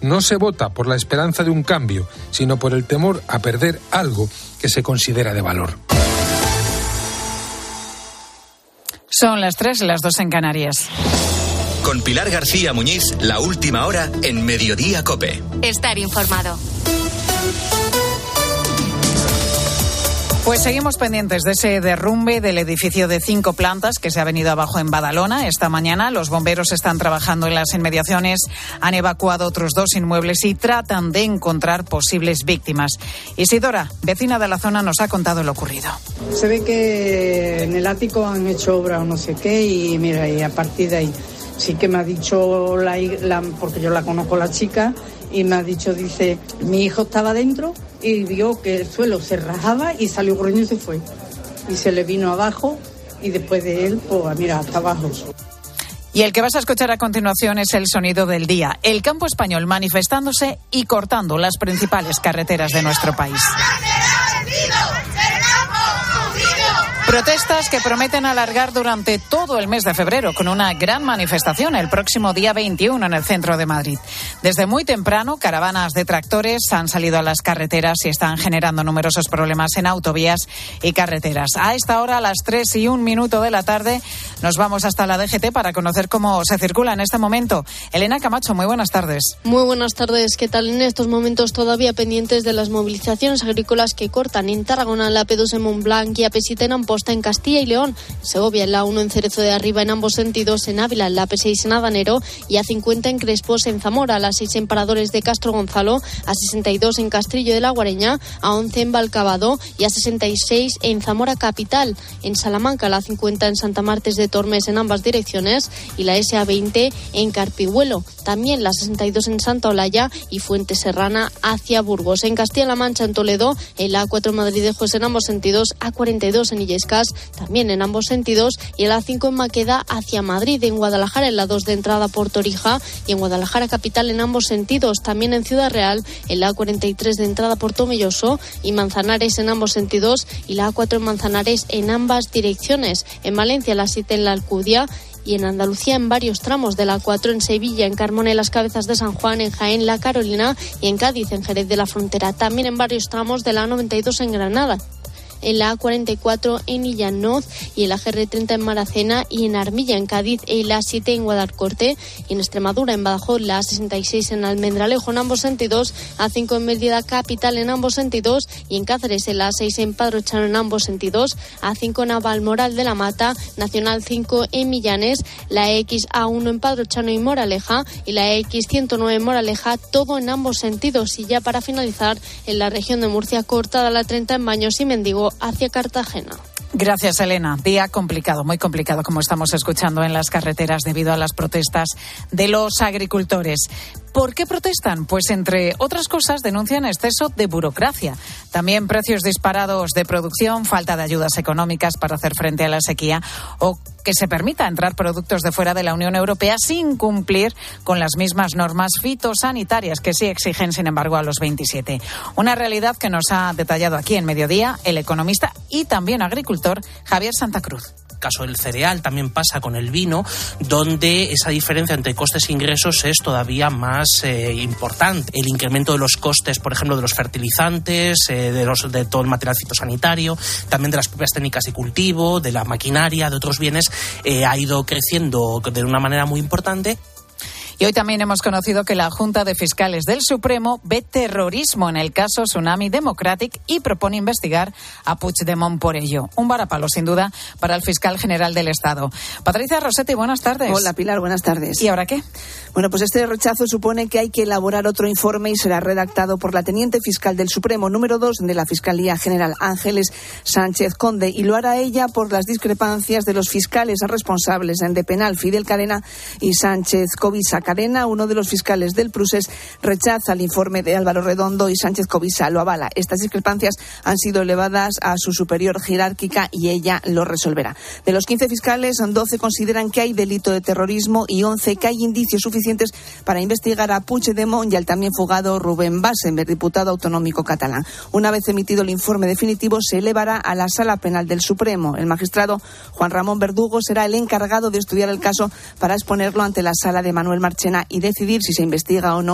no se vota por la esperanza de un cambio, sino por el temor a perder algo que se considera de valor. Son las tres, las dos en Canarias. Con Pilar García Muñiz, la última hora en Mediodía Cope. Estar informado. Pues seguimos pendientes de ese derrumbe del edificio de cinco plantas que se ha venido abajo en Badalona esta mañana. Los bomberos están trabajando en las inmediaciones, han evacuado otros dos inmuebles y tratan de encontrar posibles víctimas. Isidora, vecina de la zona, nos ha contado lo ocurrido. Se ve que en el ático han hecho obra o no sé qué y mira, y a partir de ahí sí que me ha dicho la, la porque yo la conozco la chica y me ha dicho, dice, mi hijo estaba dentro y vio que el suelo se rajaba y salió corriendo y se fue. Y se le vino abajo y después de él, pues mira, hasta abajo. Y el que vas a escuchar a continuación es el sonido del día. El campo español manifestándose y cortando las principales carreteras de nuestro país. Protestas que prometen alargar durante todo el mes de febrero con una gran manifestación el próximo día 21 en el centro de Madrid. Desde muy temprano, caravanas de tractores han salido a las carreteras y están generando numerosos problemas en autovías y carreteras. A esta hora, a las 3 y un minuto de la tarde, nos vamos hasta la DGT para conocer cómo se circula en este momento. Elena Camacho, muy buenas tardes. Muy buenas tardes. ¿Qué tal en estos momentos todavía pendientes de las movilizaciones agrícolas que cortan en Tarragona, la P2 en Montblanc y a Pesita en Amposta en Castilla y León, Segovia en la 1 en Cerezo de Arriba en ambos sentidos, en Ávila en la P6 en Adanero y a 50 en Crespos en Zamora, a las 6 en Paradores de Castro Gonzalo, a 62 en Castrillo de la Guareña, a 11 en Balcabado y a 66 en Zamora Capital, en Salamanca la 50 en Santa Martes de Tormes en ambas direcciones y la SA20 en Carpihuelo, también la 62 en Santa Olaya y Fuente Serrana hacia Burgos. En Castilla-La Mancha, en Toledo, en la A4 Madrid-Lejos en ambos sentidos, A42 en Illescas, también en ambos sentidos, y en la 5 en Maqueda hacia Madrid, en Guadalajara en la 2 de entrada por Torija y en Guadalajara capital en ambos sentidos, también en Ciudad Real, en la A43 de entrada por Tomelloso y Manzanares en ambos sentidos y la A4 en Manzanares en ambas direcciones. En Valencia la 7 en la Alcudia y en Andalucía en varios tramos de la 4 en Sevilla, en Carmona y las Cabezas de San Juan, en Jaén, La Carolina y en Cádiz, en Jerez de la Frontera. También en varios tramos de la 92 en Granada en la A44 en Illanoz y en la GR30 en Maracena y en Armilla en Cádiz y la 7 en Guadalcorte y en Extremadura en Badajoz la A66 en Almendralejo en ambos sentidos, A5 en Mérida capital en ambos sentidos y en Cáceres en la A6 en Padrochano en ambos sentidos, A5 en Avalmoral de la Mata, Nacional 5 en Millanes, la X A1 en Padrochano y Moraleja y la X109 en Moraleja, todo en ambos sentidos. Y ya para finalizar en la región de Murcia cortada la 30 en Baños y Mendigo hacia Cartagena. Gracias, Elena. Día complicado, muy complicado, como estamos escuchando en las carreteras debido a las protestas de los agricultores. ¿Por qué protestan? Pues entre otras cosas denuncian exceso de burocracia, también precios disparados de producción, falta de ayudas económicas para hacer frente a la sequía o que se permita entrar productos de fuera de la Unión Europea sin cumplir con las mismas normas fitosanitarias que sí exigen, sin embargo, a los 27. Una realidad que nos ha detallado aquí en Mediodía el economista y también agricultor Javier Santa Cruz caso del cereal, también pasa con el vino, donde esa diferencia entre costes e ingresos es todavía más eh, importante. El incremento de los costes, por ejemplo, de los fertilizantes, eh, de, los, de todo el material fitosanitario, también de las propias técnicas de cultivo, de la maquinaria, de otros bienes, eh, ha ido creciendo de una manera muy importante. Y hoy también hemos conocido que la Junta de Fiscales del Supremo ve terrorismo en el caso Tsunami Democratic y propone investigar a Puigdemont por ello. Un varapalo, sin duda, para el fiscal general del Estado. Patricia Rossetti, buenas tardes. Hola, Pilar, buenas tardes. ¿Y ahora qué? Bueno, pues este rechazo supone que hay que elaborar otro informe y será redactado por la teniente fiscal del Supremo número 2 de la Fiscalía General Ángeles Sánchez Conde y lo hará ella por las discrepancias de los fiscales responsables de penal Fidel Cadena y Sánchez Covisa Cadena, uno de los fiscales del Prusés, rechaza el informe de Álvaro Redondo y Sánchez Covisa lo avala. Estas discrepancias han sido elevadas a su superior jerárquica y ella lo resolverá. De los 15 fiscales, 12 consideran que hay delito de terrorismo y 11 que hay indicios suficientes para investigar a Puigdemont y al también fugado Rubén Bassenberg, diputado autonómico catalán. Una vez emitido el informe definitivo, se elevará a la Sala Penal del Supremo. El magistrado Juan Ramón Verdugo será el encargado de estudiar el caso para exponerlo ante la Sala de Manuel Martínez y decidir si se investiga o no